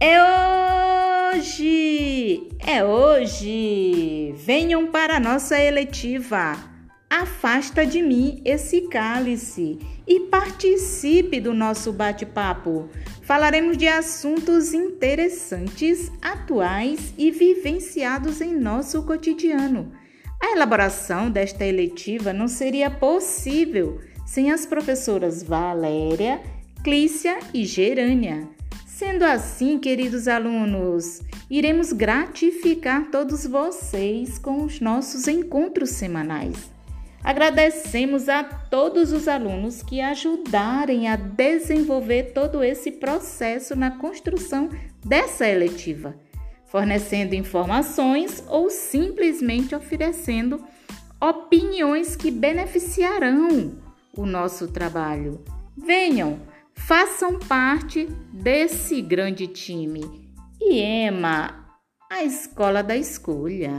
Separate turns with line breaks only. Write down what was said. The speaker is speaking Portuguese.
É hoje! É hoje! Venham para a nossa eletiva. Afasta de mim esse cálice e participe do nosso bate-papo. Falaremos de assuntos interessantes, atuais e vivenciados em nosso cotidiano. A elaboração desta eletiva não seria possível sem as professoras Valéria, Clícia e Gerânia. Sendo assim, queridos alunos, iremos gratificar todos vocês com os nossos encontros semanais. Agradecemos a todos os alunos que ajudarem a desenvolver todo esse processo na construção dessa eletiva, fornecendo informações ou simplesmente oferecendo opiniões que beneficiarão o nosso trabalho. Venham! Façam parte desse grande time. IEMA, a escola da escolha.